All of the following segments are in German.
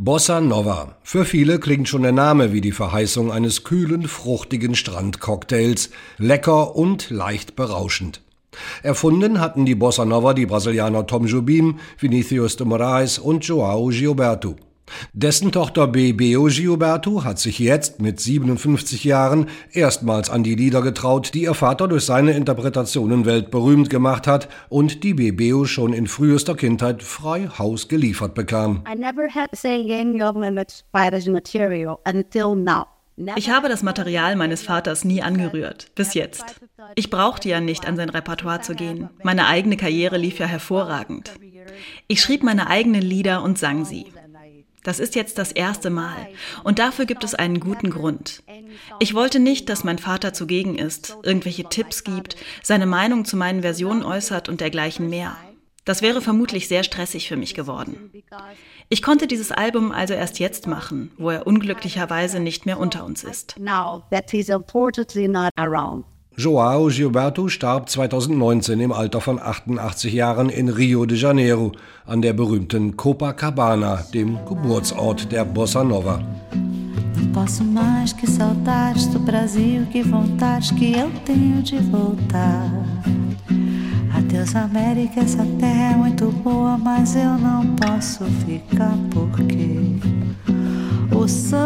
Bossa Nova. Für viele klingt schon der Name wie die Verheißung eines kühlen, fruchtigen Strandcocktails. Lecker und leicht berauschend. Erfunden hatten die Bossa Nova die Brasilianer Tom Jobim, Vinicius de Moraes und Joao Gilberto. Dessen Tochter Bebeo Gilberto hat sich jetzt mit 57 Jahren erstmals an die Lieder getraut, die ihr Vater durch seine Interpretationen weltberühmt gemacht hat und die Bebeo schon in frühester Kindheit frei Haus geliefert bekam. Ich habe das Material meines Vaters nie angerührt, bis jetzt. Ich brauchte ja nicht an sein Repertoire zu gehen. Meine eigene Karriere lief ja hervorragend. Ich schrieb meine eigenen Lieder und sang sie. Das ist jetzt das erste Mal und dafür gibt es einen guten Grund. Ich wollte nicht, dass mein Vater zugegen ist, irgendwelche Tipps gibt, seine Meinung zu meinen Versionen äußert und dergleichen mehr. Das wäre vermutlich sehr stressig für mich geworden. Ich konnte dieses Album also erst jetzt machen, wo er unglücklicherweise nicht mehr unter uns ist. Now that he's unfortunately not around. Joao Gilberto starb 2019 im Alter von 88 Jahren in Rio de Janeiro an der berühmten Copacabana, dem Geburtsort der Bossa Nova. Posso mais que saudades do Brasil, que vontades que eu tenho de voltar. Adeus América, essa terra é muito boa, mas eu não posso ficar porque o samba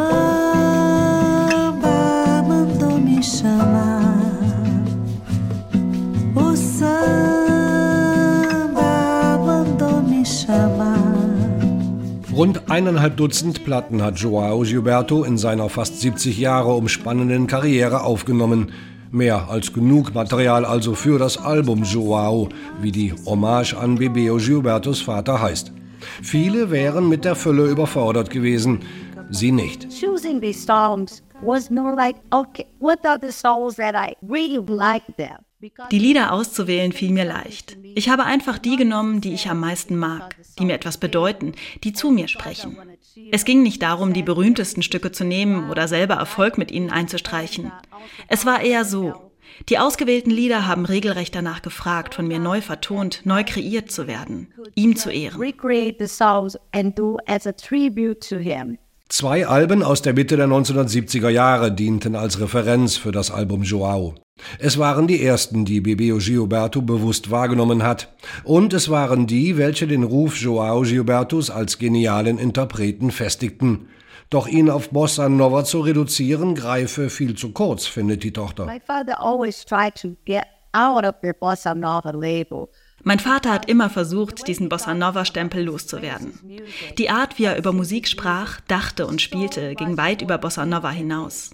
mandou me chamar. Rund eineinhalb Dutzend Platten hat Joao Gilberto in seiner fast 70 Jahre umspannenden Karriere aufgenommen. Mehr als genug Material also für das Album Joao, wie die Hommage an Bebeo Gilbertos Vater heißt. Viele wären mit der Fülle überfordert gewesen, sie nicht. Was more like, okay, what are the songs that I really like them? Die Lieder auszuwählen fiel mir leicht. Ich habe einfach die genommen, die ich am meisten mag, die mir etwas bedeuten, die zu mir sprechen. Es ging nicht darum, die berühmtesten Stücke zu nehmen oder selber Erfolg mit ihnen einzustreichen. Es war eher so. Die ausgewählten Lieder haben regelrecht danach gefragt, von mir neu vertont, neu kreiert zu werden, ihm zu ehren. Zwei Alben aus der Mitte der 1970er Jahre dienten als Referenz für das Album Joao. Es waren die ersten, die Bebeo Gilberto bewusst wahrgenommen hat. Und es waren die, welche den Ruf Joao Gilbertos als genialen Interpreten festigten. Doch ihn auf Bossa Nova zu reduzieren, greife viel zu kurz, findet die Tochter. My father always tried to get out of the Bossa Nova label. Mein Vater hat immer versucht, diesen Bossa Nova-Stempel loszuwerden. Die Art, wie er über Musik sprach, dachte und spielte, ging weit über Bossa Nova hinaus.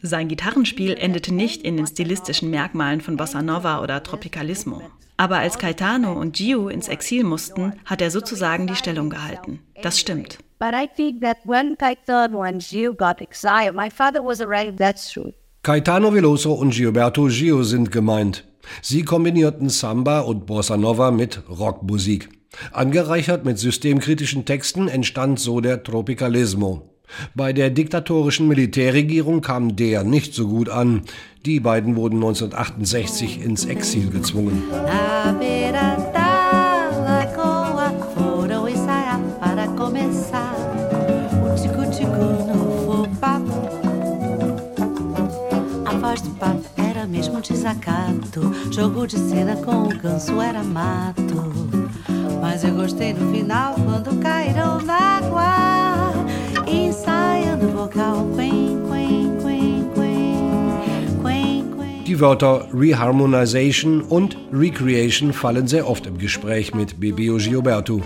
Sein Gitarrenspiel endete nicht in den stilistischen Merkmalen von Bossa Nova oder Tropicalismo. Aber als Caetano und Gio ins Exil mussten, hat er sozusagen die Stellung gehalten. Das stimmt. But I think that when Caetano and Gio got exiled, my father was already, that's true. Caetano Veloso und Gilberto Gio sind gemeint. Sie kombinierten Samba und Bossa Nova mit Rockmusik. Angereichert mit systemkritischen Texten entstand so der Tropicalismo. Bei der diktatorischen Militärregierung kam der nicht so gut an. Die beiden wurden 1968 ins Exil gezwungen. Mesmo desacato. Jogo de cena com o ganso era mato. Mas eu gostei no final quando caíram na água, ensaiando vocal quen, Wörter Reharmonization und Recreation fallen sehr oft im Gespräch mit Bebeo Gilberto.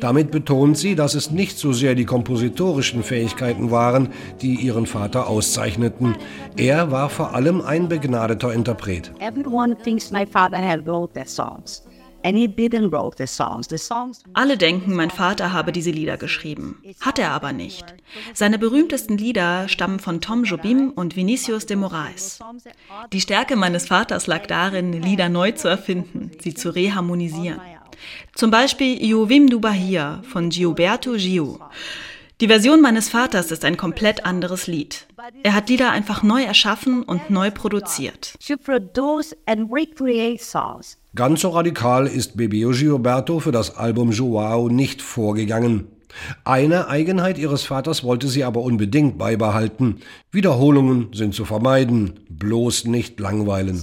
Damit betont sie, dass es nicht so sehr die kompositorischen Fähigkeiten waren, die ihren Vater auszeichneten. Er war vor allem ein begnadeter Interpret. Alle denken, mein Vater habe diese Lieder geschrieben. Hat er aber nicht. Seine berühmtesten Lieder stammen von Tom Jobim und Vinicius de Moraes. Die Stärke meines Vaters lag darin, Lieder neu zu erfinden, sie zu reharmonisieren. Zum Beispiel Iovim du Bahia von Gilberto Gio. Die Version meines Vaters ist ein komplett anderes Lied. Er hat Lieder einfach neu erschaffen und neu produziert. Ganz so radikal ist Bebeo Gilberto für das Album Joao nicht vorgegangen. Eine Eigenheit ihres Vaters wollte sie aber unbedingt beibehalten. Wiederholungen sind zu vermeiden, bloß nicht langweilen.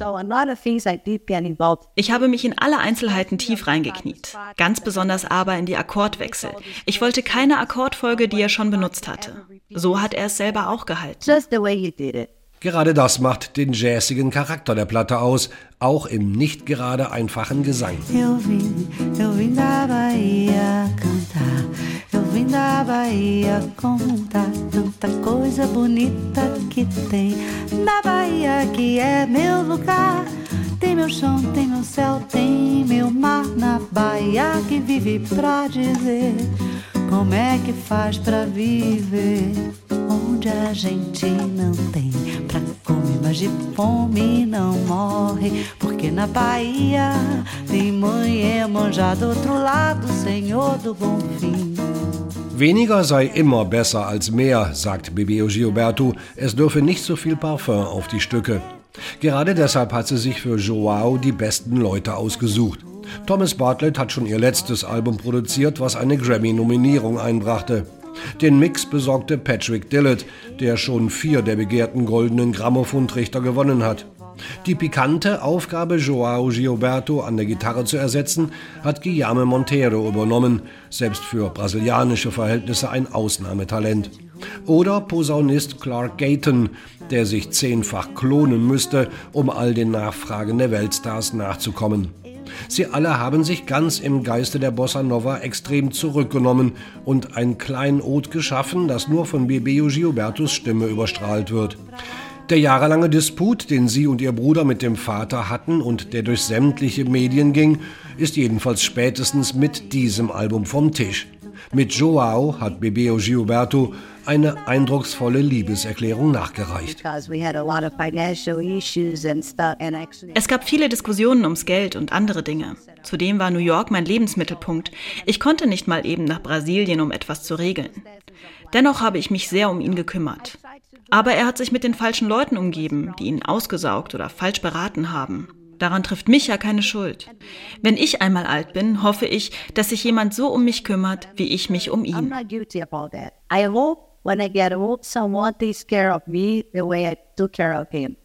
Ich habe mich in alle Einzelheiten tief reingekniet, ganz besonders aber in die Akkordwechsel. Ich wollte keine Akkordfolge, die er schon benutzt hatte. So hat er es selber auch gehalten. Gerade das macht den jazzigen Charakter der Platte aus, auch im nicht gerade einfachen Gesang. Eu vim, eu vim Bahia contar tanta coisa bonita que tem na Bahia que é meu lugar. Tem meu chão, tem meu céu, tem meu mar na Bahia que vive pra dizer como é que faz pra viver onde a gente não tem pra comer, mas de fome não morre, porque na Bahia tem mãe Emanjá do outro lado, Senhor do Bom Fim. Weniger sei immer besser als mehr, sagt Bebeo Gilberto. Es dürfe nicht so viel Parfum auf die Stücke. Gerade deshalb hat sie sich für Joao die besten Leute ausgesucht. Thomas Bartlett hat schon ihr letztes Album produziert, was eine Grammy-Nominierung einbrachte. Den Mix besorgte Patrick Dillett, der schon vier der begehrten goldenen Grammophontrichter gewonnen hat. Die pikante Aufgabe, Joao Gilberto an der Gitarre zu ersetzen, hat Guillaume Monteiro übernommen, selbst für brasilianische Verhältnisse ein Ausnahmetalent. Oder Posaunist Clark Gayton, der sich zehnfach klonen müsste, um all den Nachfragen der Weltstars nachzukommen. Sie alle haben sich ganz im Geiste der Bossa Nova extrem zurückgenommen und ein Kleinod geschaffen, das nur von Bebeo Gilbertos Stimme überstrahlt wird. Der jahrelange Disput, den sie und ihr Bruder mit dem Vater hatten und der durch sämtliche Medien ging, ist jedenfalls spätestens mit diesem Album vom Tisch. Mit Joao hat Bebeo Gilberto eine eindrucksvolle Liebeserklärung nachgereicht. Es gab viele Diskussionen ums Geld und andere Dinge. Zudem war New York mein Lebensmittelpunkt. Ich konnte nicht mal eben nach Brasilien, um etwas zu regeln. Dennoch habe ich mich sehr um ihn gekümmert. Aber er hat sich mit den falschen Leuten umgeben, die ihn ausgesaugt oder falsch beraten haben. Daran trifft mich ja keine Schuld. Wenn ich einmal alt bin, hoffe ich, dass sich jemand so um mich kümmert, wie ich mich um ihn. when I get old, someone takes care of me the way I took care of him.